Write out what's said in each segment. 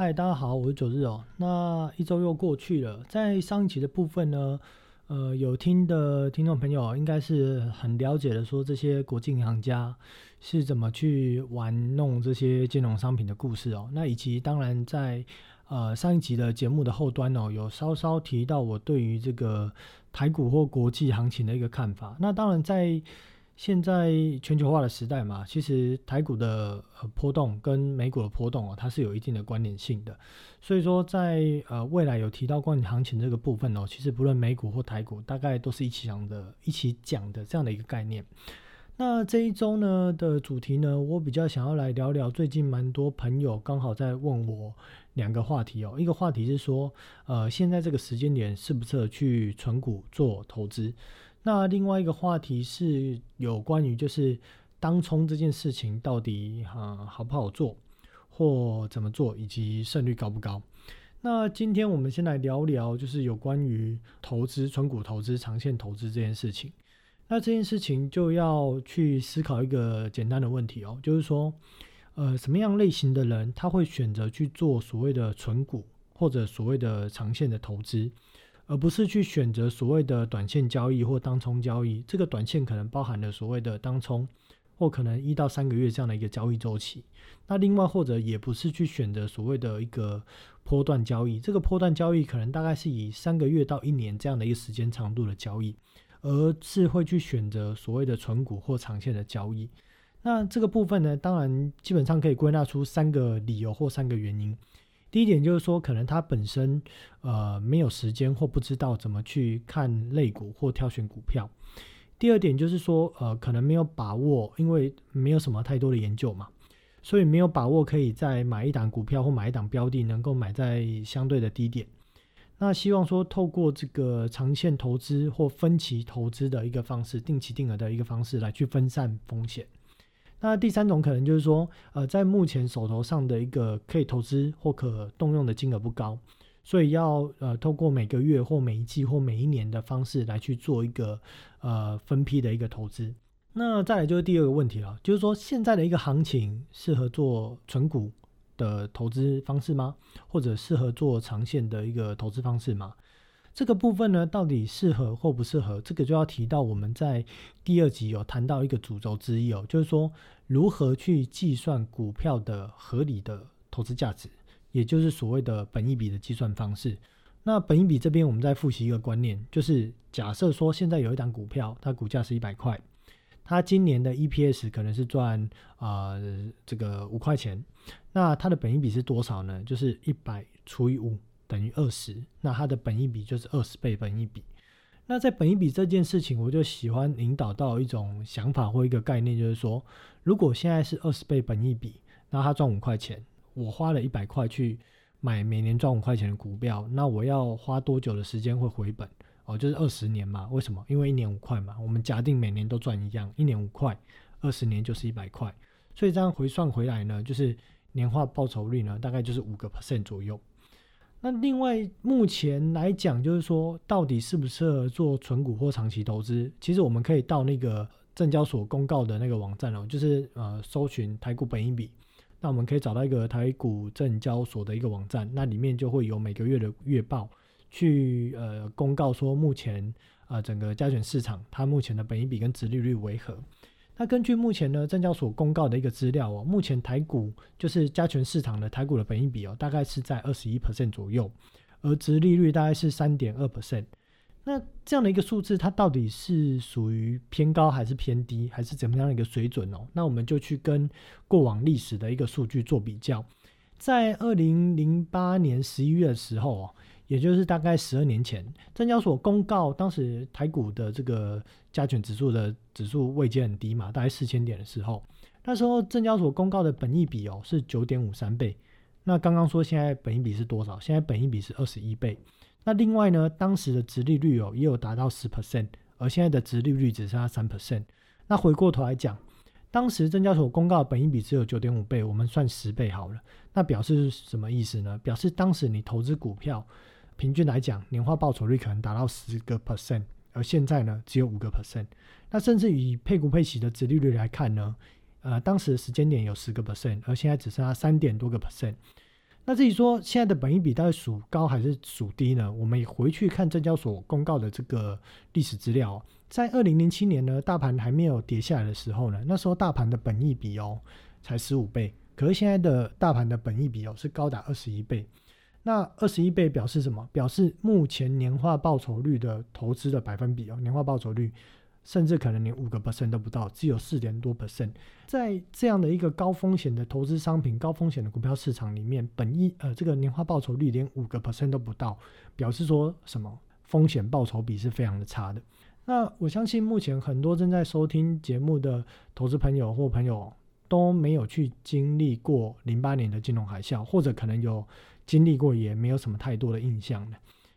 嗨，大家好，我是九日哦。那一周又过去了，在上一期的部分呢，呃，有听的听众朋友应该是很了解的，说这些国际银行家是怎么去玩弄这些金融商品的故事哦。那以及当然在呃上一集的节目的后端哦，有稍稍提到我对于这个台股或国际行情的一个看法。那当然在现在全球化的时代嘛，其实台股的呃波动跟美股的波动哦，它是有一定的关联性的。所以说，在呃未来有提到关于行情这个部分哦，其实不论美股或台股，大概都是一起讲的、一起讲的这样的一个概念。那这一周呢的主题呢，我比较想要来聊聊最近蛮多朋友刚好在问我两个话题哦。一个话题是说，呃，现在这个时间点适不适合去存股做投资？那另外一个话题是有关于就是当冲这件事情到底啊好不好做，或怎么做，以及胜率高不高？那今天我们先来聊聊就是有关于投资、纯股投资、长线投资这件事情。那这件事情就要去思考一个简单的问题哦，就是说，呃，什么样类型的人他会选择去做所谓的纯股或者所谓的长线的投资？而不是去选择所谓的短线交易或当冲交易，这个短线可能包含了所谓的当冲，或可能一到三个月这样的一个交易周期。那另外或者也不是去选择所谓的一个波段交易，这个波段交易可能大概是以三个月到一年这样的一个时间长度的交易，而是会去选择所谓的纯股或长线的交易。那这个部分呢，当然基本上可以归纳出三个理由或三个原因。第一点就是说，可能他本身呃没有时间或不知道怎么去看类股或挑选股票。第二点就是说，呃，可能没有把握，因为没有什么太多的研究嘛，所以没有把握可以在买一档股票或买一档标的能够买在相对的低点。那希望说透过这个长线投资或分期投资的一个方式，定期定额的一个方式来去分散风险。那第三种可能就是说，呃，在目前手头上的一个可以投资或可动用的金额不高，所以要呃透过每个月或每一季或每一年的方式来去做一个呃分批的一个投资。那再来就是第二个问题了，就是说现在的一个行情适合做纯股的投资方式吗？或者适合做长线的一个投资方式吗？这个部分呢，到底适合或不适合？这个就要提到我们在第二集有谈到一个主轴之一哦，就是说如何去计算股票的合理的投资价值，也就是所谓的本益比的计算方式。那本益比这边我们再复习一个观念，就是假设说现在有一档股票，它股价是一百块，它今年的 EPS 可能是赚啊这个五块钱，那它的本益比是多少呢？就是一百除以五。等于二十，那它的本益比就是二十倍本益比。那在本益比这件事情，我就喜欢引导到一种想法或一个概念，就是说，如果现在是二十倍本益比，那它赚五块钱，我花了一百块去买每年赚五块钱的股票，那我要花多久的时间会回本？哦，就是二十年嘛。为什么？因为一年五块嘛。我们假定每年都赚一样，一年五块，二十年就是一百块，所以这样回算回来呢，就是年化报酬率呢，大概就是五个 percent 左右。那另外，目前来讲，就是说，到底适不适合做纯股或长期投资？其实我们可以到那个证交所公告的那个网站哦，就是呃，搜寻台股本益比，那我们可以找到一个台股证交所的一个网站，那里面就会有每个月的月报，去呃公告说目前呃整个加权市场它目前的本益比跟殖利率为何。那根据目前呢证交所公告的一个资料哦，目前台股就是加权市场的台股的本益比哦，大概是在二十一 percent 左右，而值利率大概是三点二 percent。那这样的一个数字，它到底是属于偏高还是偏低，还是怎么样的一个水准哦？那我们就去跟过往历史的一个数据做比较，在二零零八年十一月的时候哦。也就是大概十二年前，证交所公告当时台股的这个加权指数的指数位阶很低嘛，大概四千点的时候，那时候证交所公告的本益比哦是九点五三倍。那刚刚说现在本益比是多少？现在本益比是二十一倍。那另外呢，当时的殖利率哦也有达到十 percent，而现在的殖利率只剩下三 percent。那回过头来讲，当时证交所公告本益比只有九点五倍，我们算十倍好了。那表示什么意思呢？表示当时你投资股票。平均来讲，年化报酬率可能达到十个 percent，而现在呢只有五个 percent。那甚至以配股配息的殖利率来看呢，呃，当时的时间点有十个 percent，而现在只剩下三点多个 percent。那至于说现在的本益比到底属高还是属低呢？我们也回去看证交所公告的这个历史资料，在二零零七年呢，大盘还没有跌下来的时候呢，那时候大盘的本益比哦才十五倍，可是现在的大盘的本益比哦是高达二十一倍。那二十一倍表示什么？表示目前年化报酬率的投资的百分比哦，年化报酬率。甚至可能连五个 percent 都不到，只有四点多 percent。在这样的一个高风险的投资商品、高风险的股票市场里面，本一呃这个年化报酬率连五个 percent 都不到，表示说什么？风险报酬比是非常的差的。那我相信目前很多正在收听节目的投资朋友或朋友都没有去经历过零八年的金融海啸，或者可能有经历过，也没有什么太多的印象的。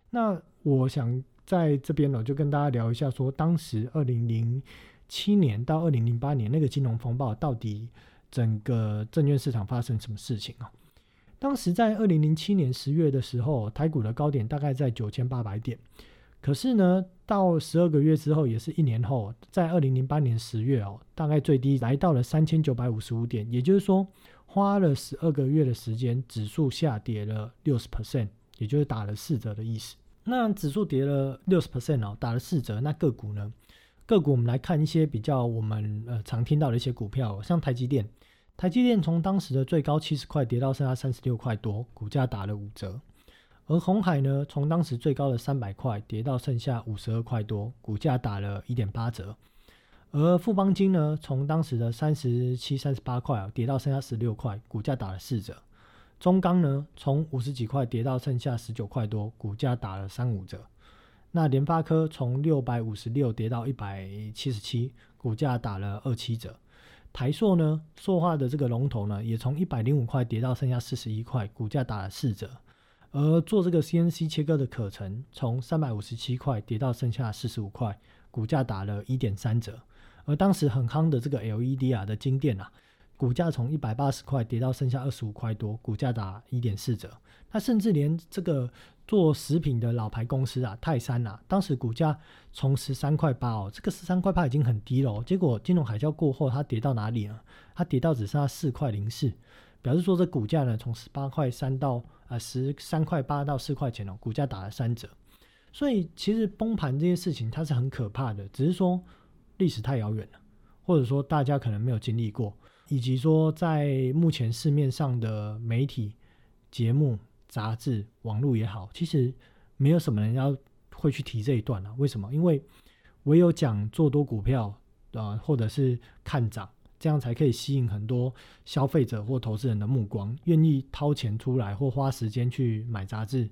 那我想。在这边呢，就跟大家聊一下，说当时二零零七年到二零零八年那个金融风暴，到底整个证券市场发生什么事情啊？当时在二零零七年十月的时候，台股的高点大概在九千八百点，可是呢，到十二个月之后，也是一年后，在二零零八年十月哦，大概最低来到了三千九百五十五点，也就是说，花了十二个月的时间，指数下跌了六十 percent，也就是打了四折的意思。那指数跌了六十 percent 哦，打了四折。那个股呢？个股我们来看一些比较我们呃常听到的一些股票，像台积电。台积电从当时的最高七十块跌到剩下三十六块多，股价打了五折。而红海呢，从当时最高的三百块跌到剩下五十二块多，股价打了一点八折。而富邦金呢，从当时的三十七、三十八块啊跌到剩下十六块，股价打了四折。中钢呢，从五十几块跌到剩下十九块多，股价打了三五折。那联发科从六百五十六跌到一百七十七，股价打了二七折。台塑呢，塑化的这个龙头呢，也从一百零五块跌到剩下四十一块，股价打了四折。而做这个 CNC 切割的可成，从三百五十七块跌到剩下四十五块，股价打了一点三折。而当时很夯的这个 LED 啊的金店啊。股价从一百八十块跌到剩下二十五块多，股价打一点四折。那甚至连这个做食品的老牌公司啊，泰山啊，当时股价从十三块八哦，这个十三块八已经很低了。结果金融海啸过后，它跌到哪里呢？它跌到只剩下四块零四，表示说这股价呢，从十八块三到啊十三块八到四块钱哦，股价打了三折。所以其实崩盘这件事情它是很可怕的，只是说历史太遥远了，或者说大家可能没有经历过。以及说，在目前市面上的媒体、节目、杂志、网络也好，其实没有什么人要会去提这一段了。为什么？因为唯有讲做多股票啊，或者是看涨，这样才可以吸引很多消费者或投资人的目光，愿意掏钱出来或花时间去买杂志、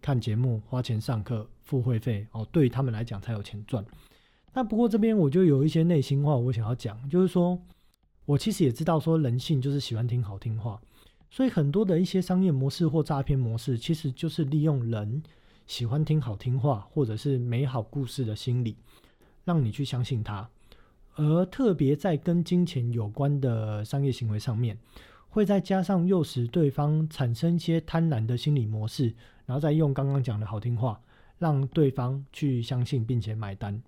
看节目、花钱上课、付会费哦，对于他们来讲才有钱赚。那不过这边我就有一些内心话，我想要讲，就是说。我其实也知道，说人性就是喜欢听好听话，所以很多的一些商业模式或诈骗模式，其实就是利用人喜欢听好听话或者是美好故事的心理，让你去相信它。而特别在跟金钱有关的商业行为上面，会再加上诱使对方产生一些贪婪的心理模式，然后再用刚刚讲的好听话，让对方去相信并且买单。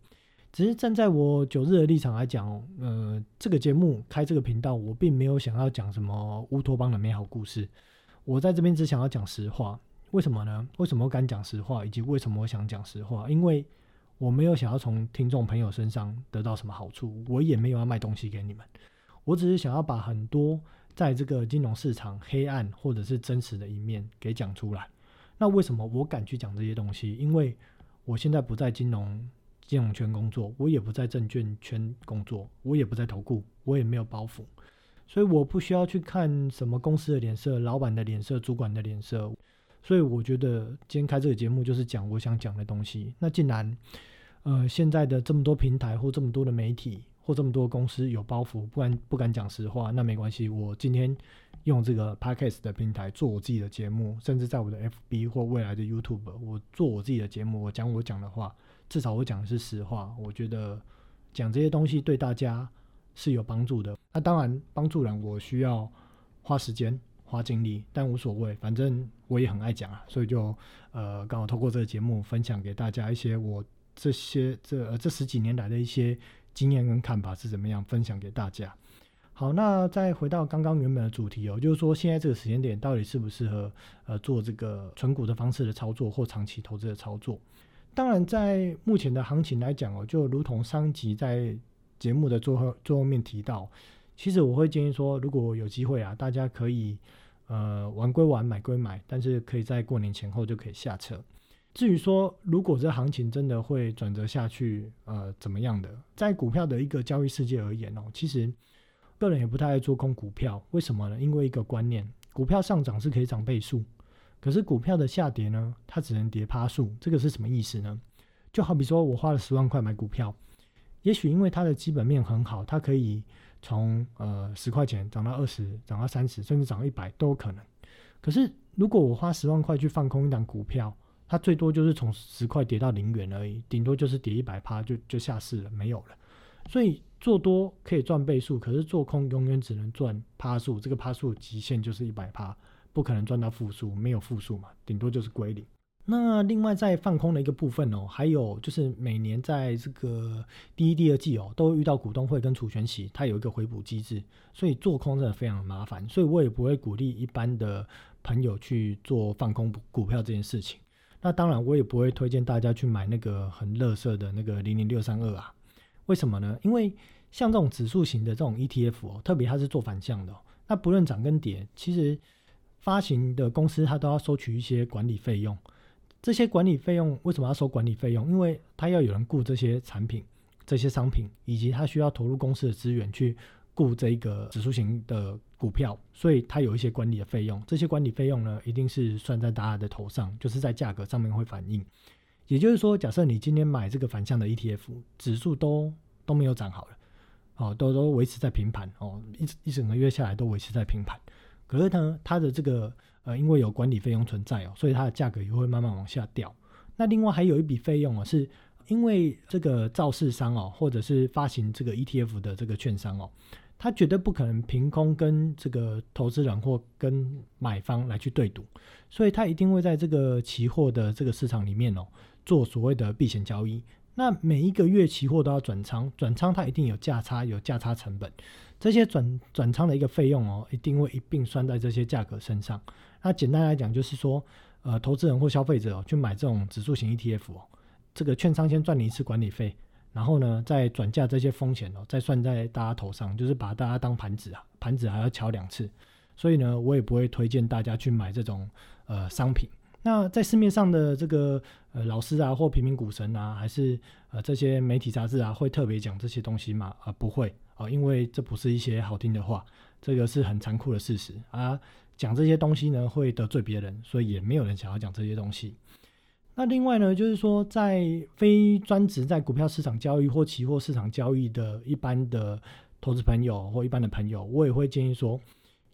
只是站在我九日的立场来讲，呃，这个节目开这个频道，我并没有想要讲什么乌托邦的美好故事。我在这边只想要讲实话。为什么呢？为什么我敢讲实话，以及为什么我想讲实话？因为我没有想要从听众朋友身上得到什么好处，我也没有要卖东西给你们。我只是想要把很多在这个金融市场黑暗或者是真实的一面给讲出来。那为什么我敢去讲这些东西？因为我现在不在金融。金融圈工作，我也不在证券圈工作，我也不在投顾，我也没有包袱，所以我不需要去看什么公司的脸色、老板的脸色、主管的脸色。所以我觉得今天开这个节目就是讲我想讲的东西。那既然呃现在的这么多平台或这么多的媒体或这么多公司有包袱，不敢不敢讲实话，那没关系。我今天用这个 podcast 的平台做我自己的节目，甚至在我的 FB 或未来的 YouTube，我做我自己的节目，我讲我讲的话。至少我讲的是实话，我觉得讲这些东西对大家是有帮助的。那当然，帮助人我需要花时间、花精力，但无所谓，反正我也很爱讲啊，所以就呃，刚好透过这个节目分享给大家一些我这些这这十几年来的一些经验跟看法是怎么样，分享给大家。好，那再回到刚刚原本的主题哦，就是说现在这个时间点到底适不适合呃做这个纯股的方式的操作或长期投资的操作？当然，在目前的行情来讲哦，就如同上集在节目的最后最后面提到，其实我会建议说，如果有机会啊，大家可以呃玩归玩，买归买，但是可以在过年前后就可以下车。至于说，如果这行情真的会转折下去，呃，怎么样的？在股票的一个交易世界而言哦，其实。个人也不太爱做空股票，为什么呢？因为一个观念，股票上涨是可以涨倍数，可是股票的下跌呢，它只能跌趴数。这个是什么意思呢？就好比说我花了十万块买股票，也许因为它的基本面很好，它可以从呃十块钱涨到二十，涨到三十，甚至涨到一百都有可能。可是如果我花十万块去放空一档股票，它最多就是从十块跌到零元而已，顶多就是跌一百趴就就下市了，没有了。所以做多可以赚倍数，可是做空永远只能赚趴数，这个趴数极限就是一百趴，不可能赚到负数，没有负数嘛，顶多就是归零。那另外在放空的一个部分哦，还有就是每年在这个第一、第二季哦，都会遇到股东会跟除权息，它有一个回补机制，所以做空真的非常麻烦，所以我也不会鼓励一般的朋友去做放空股票这件事情。那当然我也不会推荐大家去买那个很乐色的那个零零六三二啊。为什么呢？因为像这种指数型的这种 ETF 哦，特别它是做反向的，那不论涨跟跌，其实发行的公司它都要收取一些管理费用。这些管理费用为什么要收管理费用？因为它要有人雇这些产品、这些商品，以及它需要投入公司的资源去雇这一个指数型的股票，所以它有一些管理的费用。这些管理费用呢，一定是算在大家的头上，就是在价格上面会反映。也就是说，假设你今天买这个反向的 ETF，指数都都没有涨好了，哦，都都维持在平盘，哦，一一整个月下来都维持在平盘。可是呢，它的这个呃，因为有管理费用存在哦，所以它的价格也会慢慢往下掉。那另外还有一笔费用哦，是因为这个造市商哦，或者是发行这个 ETF 的这个券商哦。他绝对不可能凭空跟这个投资人或跟买方来去对赌，所以他一定会在这个期货的这个市场里面哦，做所谓的避险交易。那每一个月期货都要转仓，转仓它一定有价差，有价差成本，这些转转仓的一个费用哦，一定会一并算在这些价格身上。那简单来讲就是说，呃，投资人或消费者去买这种指数型 ETF 哦，这个券商先赚你一次管理费。然后呢，再转嫁这些风险哦，再算在大家头上，就是把大家当盘子啊，盘子还要敲两次，所以呢，我也不会推荐大家去买这种呃商品。那在市面上的这个呃老师啊，或平民股神啊，还是呃这些媒体杂志啊，会特别讲这些东西吗？啊，不会啊，因为这不是一些好听的话，这个是很残酷的事实啊。讲这些东西呢，会得罪别人，所以也没有人想要讲这些东西。那另外呢，就是说，在非专职在股票市场交易或期货市场交易的一般的投资朋友或一般的朋友，我也会建议说，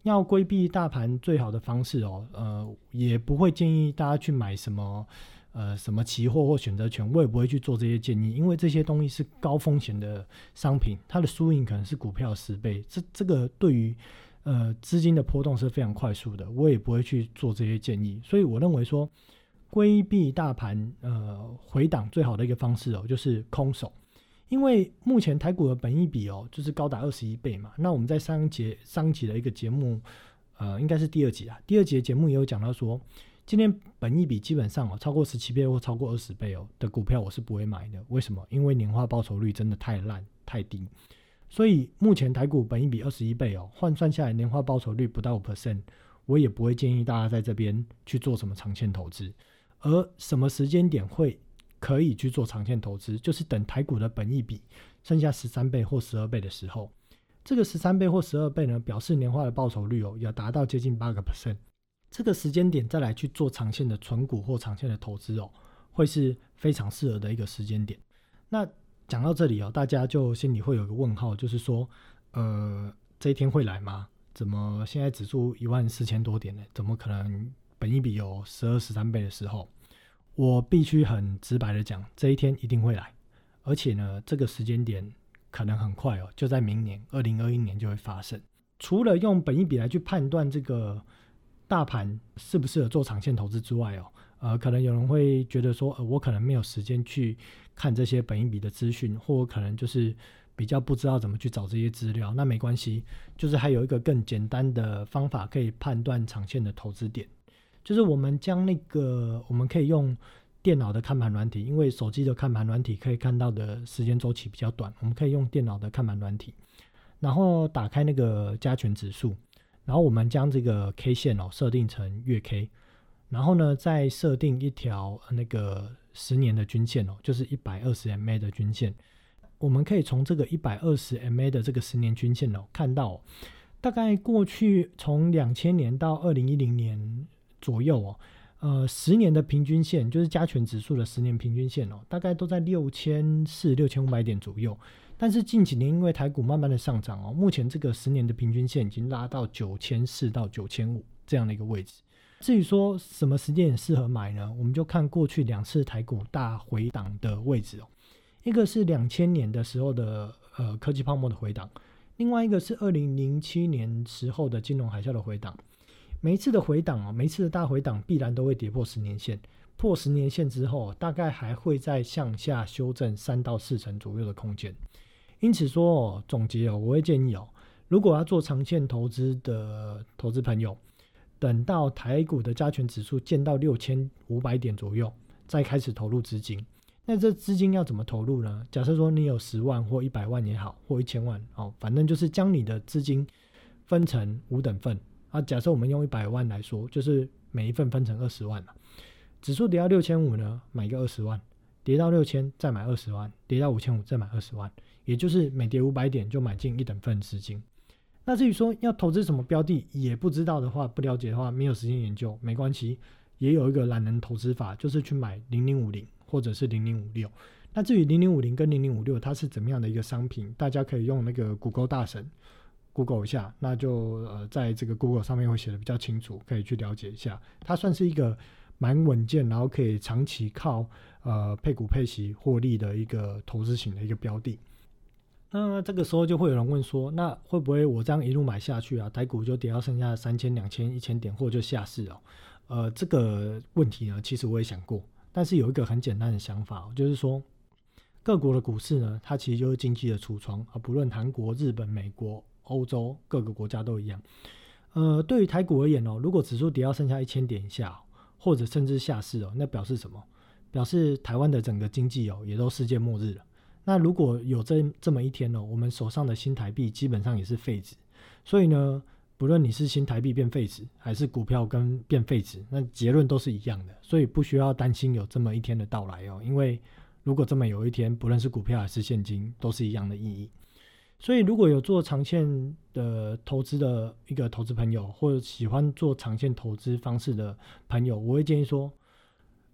要规避大盘最好的方式哦，呃，也不会建议大家去买什么呃什么期货或选择权，我也不会去做这些建议，因为这些东西是高风险的商品，它的输赢可能是股票十倍，这这个对于呃资金的波动是非常快速的，我也不会去做这些建议，所以我认为说。规避大盘呃回档最好的一个方式哦，就是空手，因为目前台股的本益比哦，就是高达二十一倍嘛。那我们在上节上一集的一个节目，呃，应该是第二集啊，第二节节目也有讲到说，今天本益比基本上哦超过十七倍或超过二十倍哦的股票，我是不会买的。为什么？因为年化报酬率真的太烂太低，所以目前台股本益比二十一倍哦，换算下来年化报酬率不到五 percent，我也不会建议大家在这边去做什么长线投资。而什么时间点会可以去做长线投资？就是等台股的本益比剩下十三倍或十二倍的时候，这个十三倍或十二倍呢，表示年化的报酬率哦，要达到接近八个 percent。这个时间点再来去做长线的存股或长线的投资哦，会是非常适合的一个时间点。那讲到这里哦，大家就心里会有个问号，就是说，呃，这一天会来吗？怎么现在指数一万四千多点呢？怎么可能？本一比有十二十三倍的时候，我必须很直白的讲，这一天一定会来，而且呢，这个时间点可能很快哦，就在明年二零二一年就会发生。除了用本一比来去判断这个大盘适不适合做长线投资之外哦，呃，可能有人会觉得说，呃，我可能没有时间去看这些本一比的资讯，或可能就是。比较不知道怎么去找这些资料，那没关系，就是还有一个更简单的方法可以判断长线的投资点，就是我们将那个我们可以用电脑的看盘软体，因为手机的看盘软体可以看到的时间周期比较短，我们可以用电脑的看盘软体，然后打开那个加权指数，然后我们将这个 K 线哦设定成月 K。然后呢，再设定一条那个十年的均线哦，就是一百二十 MA 的均线。我们可以从这个一百二十 MA 的这个十年均线哦，看到大概过去从两千年到二零一零年左右哦，呃，十年的平均线就是加权指数的十年平均线哦，大概都在六千四、六千五百点左右。但是近几年因为台股慢慢的上涨哦，目前这个十年的平均线已经拉到九千四到九千五这样的一个位置。至于说什么时间点适合买呢？我们就看过去两次台股大回档的位置哦。一个是两千年的时候的呃科技泡沫的回档，另外一个是二零零七年时候的金融海啸的回档。每一次的回档哦，每一次的大回档必然都会跌破十年线，破十年线之后，大概还会再向下修正三到四成左右的空间。因此说哦，总结哦，我会建议哦，如果要做长线投资的投资朋友。等到台股的加权指数见到六千五百点左右，再开始投入资金。那这资金要怎么投入呢？假设说你有十万或一百万也好，或一千万哦，反正就是将你的资金分成五等份啊。假设我们用一百万来说，就是每一份分成二十万嘛。指数跌到六千五呢，买个二十万；跌到六千再买二十万；跌到五千五再买二十万，也就是每跌五百点就买进一等份资金。那至于说要投资什么标的，也不知道的话，不了解的话，没有时间研究，没关系，也有一个懒人投资法，就是去买零零五零或者是零零五六。那至于零零五零跟零零五六它是怎么样的一个商品，大家可以用那个谷歌大神 Google 一下，那就呃在这个 Google 上面会写的比较清楚，可以去了解一下。它算是一个蛮稳健，然后可以长期靠呃配股配息获利的一个投资型的一个标的。那这个时候就会有人问说，那会不会我这样一路买下去啊，台股就跌到剩下三千、两千、一千点，或就下市哦？呃，这个问题呢，其实我也想过，但是有一个很简单的想法，就是说各国的股市呢，它其实就是经济的橱窗啊，不论韩国、日本、美国、欧洲各个国家都一样。呃，对于台股而言哦，如果指数跌到剩下一千点以下，或者甚至下市哦，那表示什么？表示台湾的整个经济哦，也都世界末日了。那如果有这这么一天呢，我们手上的新台币基本上也是废纸，所以呢，不论你是新台币变废纸，还是股票跟变废纸，那结论都是一样的，所以不需要担心有这么一天的到来哦。因为如果这么有一天，不论是股票还是现金，都是一样的意义。所以如果有做长线的投资的一个投资朋友，或者喜欢做长线投资方式的朋友，我会建议说，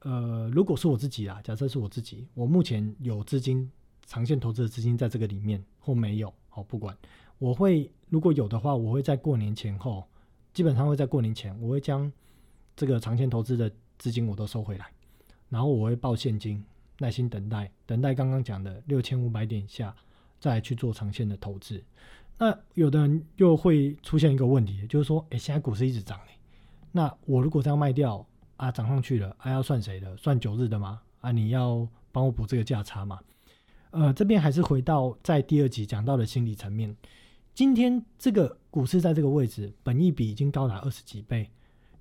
呃，如果是我自己啊，假设是我自己，我目前有资金。长线投资的资金在这个里面或没有，好不管，我会如果有的话，我会在过年前后，基本上会在过年前，我会将这个长线投资的资金我都收回来，然后我会报现金，耐心等待，等待刚刚讲的六千五百点下，再去做长线的投资。那有的人又会出现一个问题，就是说，诶，现在股市一直涨，那我如果这样卖掉啊，涨上去了，还要算谁的？算九日的吗？啊，你要帮我补这个价差吗？呃，这边还是回到在第二集讲到的心理层面。今天这个股市在这个位置，本益比已经高达二十几倍。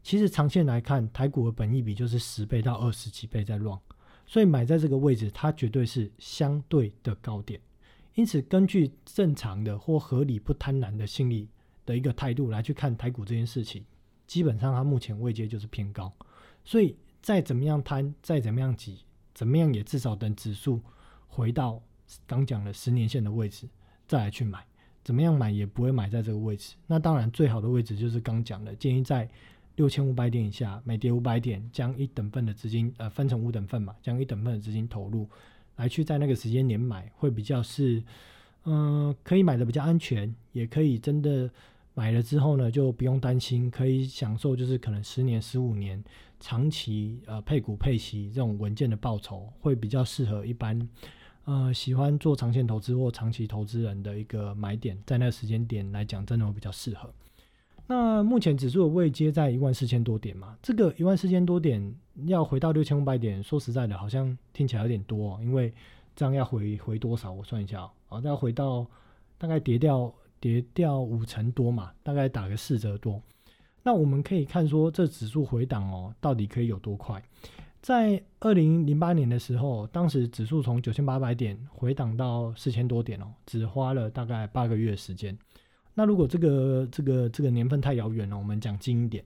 其实长线来看，台股的本益比就是十倍到二十几倍在乱，所以买在这个位置，它绝对是相对的高点。因此，根据正常的或合理不贪婪的心理的一个态度来去看台股这件事情，基本上它目前位阶就是偏高。所以再怎么样贪，再怎么样挤，怎么样也至少等指数。回到刚讲的十年线的位置，再来去买，怎么样买也不会买在这个位置。那当然最好的位置就是刚讲的，建议在六千五百点以下，每跌五百点，将一等份的资金呃分成五等份嘛，将一等份的资金投入，来去在那个时间点买，会比较是嗯可以买的比较安全，也可以真的买了之后呢就不用担心，可以享受就是可能十年十五年长期呃配股配息这种稳健的报酬，会比较适合一般。呃，喜欢做长线投资或长期投资人的一个买点，在那个时间点来讲，真的会比较适合。那目前指数的位阶在一万四千多点嘛，这个一万四千多点要回到六千五百点，说实在的，好像听起来有点多，哦因为这样要回回多少？我算一下哦，哦，要回到大概跌掉跌掉五成多嘛，大概打个四折多。那我们可以看说，这指数回档哦，到底可以有多快？在二零零八年的时候，当时指数从九千八百点回档到四千多点哦，只花了大概八个月时间。那如果这个这个这个年份太遥远了，我们讲近一点，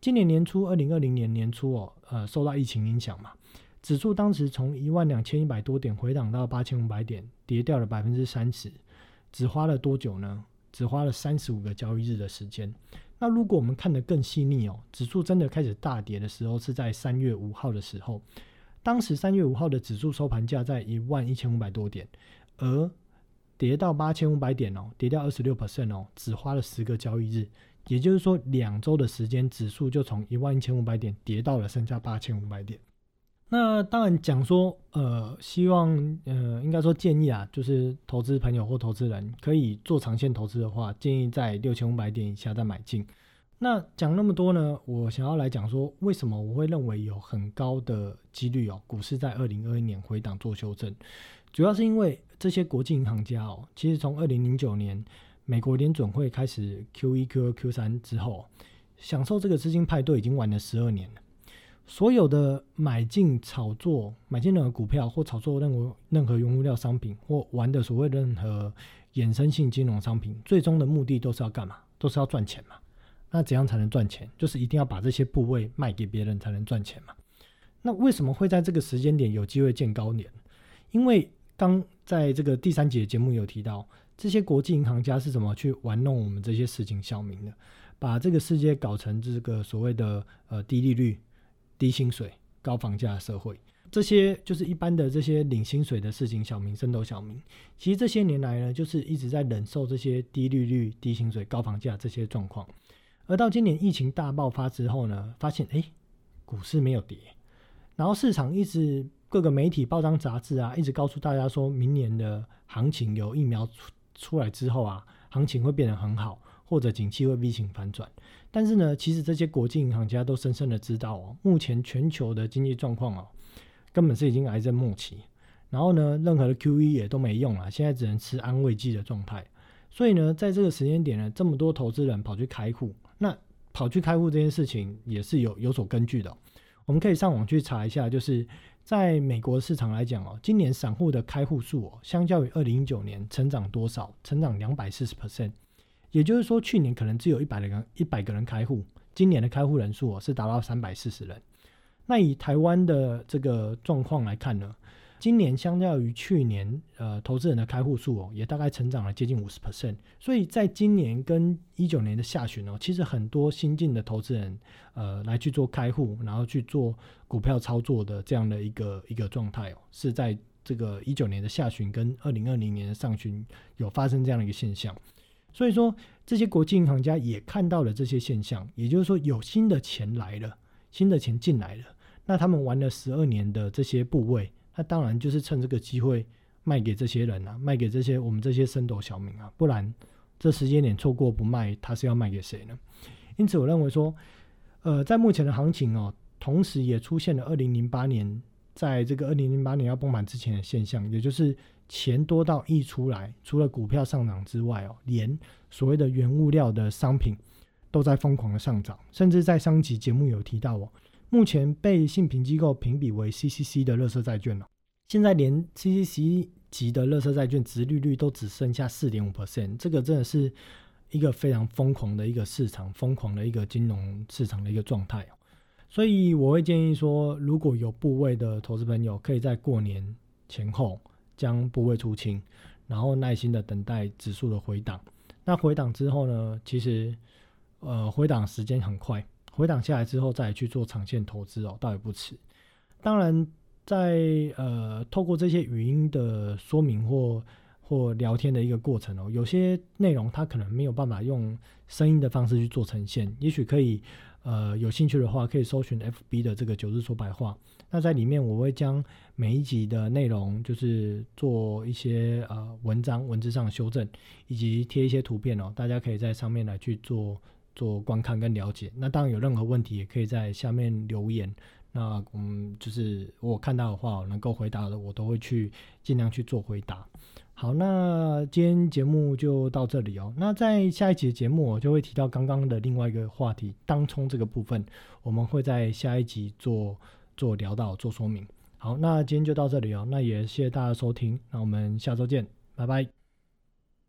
今年年初，二零二零年年初哦，呃，受到疫情影响嘛，指数当时从一万两千一百多点回档到八千五百点，跌掉了百分之三十，只花了多久呢？只花了三十五个交易日的时间。那如果我们看得更细腻哦，指数真的开始大跌的时候是在三月五号的时候，当时三月五号的指数收盘价在一万一千五百多点，而跌到八千五百点哦，跌掉二十六 percent 哦，只花了十个交易日，也就是说两周的时间，指数就从一万一千五百点跌到了剩下八千五百点。那当然讲说，呃，希望，呃，应该说建议啊，就是投资朋友或投资人可以做长线投资的话，建议在六千五百点以下再买进。那讲那么多呢，我想要来讲说，为什么我会认为有很高的几率哦，股市在二零二一年回档做修正，主要是因为这些国际银行家哦，其实从二零零九年美国联准会开始 Q 一、Q 二、Q 三之后，享受这个资金派对已经玩了十二年了。所有的买进炒作、买进任何股票或炒作任何任何原物料商品或玩的所谓任何衍生性金融商品，最终的目的都是要干嘛？都是要赚钱嘛？那怎样才能赚钱？就是一定要把这些部位卖给别人才能赚钱嘛？那为什么会在这个时间点有机会见高点？因为刚在这个第三节节目有提到，这些国际银行家是怎么去玩弄我们这些市井小民的，把这个世界搞成这个所谓的呃低利率。低薪水、高房价的社会，这些就是一般的这些领薪水的事情，小民、升斗小民，其实这些年来呢，就是一直在忍受这些低利率、低薪水、高房价这些状况。而到今年疫情大爆发之后呢，发现哎，股市没有跌，然后市场一直各个媒体、报章、杂志啊，一直告诉大家说，明年的行情有疫苗出出来之后啊，行情会变得很好。或者景气会 V 型反转，但是呢，其实这些国际银行家都深深的知道哦，目前全球的经济状况哦，根本是已经癌症末期，然后呢，任何的 QE 也都没用了，现在只能吃安慰剂的状态。所以呢，在这个时间点呢，这么多投资人跑去开户，那跑去开户这件事情也是有有所根据的。我们可以上网去查一下，就是在美国市场来讲哦，今年散户的开户数哦，相较于二零一九年成长多少？成长两百四十 percent。也就是说，去年可能只有一百人一百个人开户，今年的开户人数哦是达到三百四十人。那以台湾的这个状况来看呢，今年相较于去年，呃，投资人的开户数哦也大概成长了接近五十 percent。所以在今年跟一九年的下旬哦，其实很多新进的投资人呃来去做开户，然后去做股票操作的这样的一个一个状态哦，是在这个一九年的下旬跟二零二零年的上旬有发生这样的一个现象。所以说，这些国际银行家也看到了这些现象，也就是说，有新的钱来了，新的钱进来了，那他们玩了十二年的这些部位，那当然就是趁这个机会卖给这些人啊，卖给这些我们这些升斗小民啊，不然这时间点错过不卖，他是要卖给谁呢？因此，我认为说，呃，在目前的行情哦，同时也出现了二零零八年，在这个二零零八年要崩盘之前的现象，也就是。钱多到溢出来，除了股票上涨之外哦，连所谓的原物料的商品都在疯狂的上涨，甚至在上集节目有提到哦，目前被信评机构评比为 CCC 的乐色债券了，现在连 CCC 级的乐色债券值利率都只剩下四点五 percent，这个真的是一个非常疯狂的一个市场，疯狂的一个金融市场的一个状态，所以我会建议说，如果有部位的投资朋友，可以在过年前后。将部位出清，然后耐心的等待指数的回档。那回档之后呢？其实，呃，回档时间很快，回档下来之后再去做长线投资哦，倒也不迟。当然，在呃透过这些语音的说明或或聊天的一个过程哦，有些内容它可能没有办法用声音的方式去做呈现，也许可以。呃，有兴趣的话可以搜寻 FB 的这个九日说白话。那在里面我会将每一集的内容，就是做一些呃文章文字上的修正，以及贴一些图片哦，大家可以在上面来去做做观看跟了解。那当然有任何问题，也可以在下面留言，那嗯，就是我看到的话，能够回答的，我都会去尽量去做回答。好，那今天节目就到这里哦。那在下一集节目，我就会提到刚刚的另外一个话题，当冲这个部分，我们会在下一集做做聊到做说明。好，那今天就到这里哦。那也谢谢大家收听，那我们下周见，拜拜。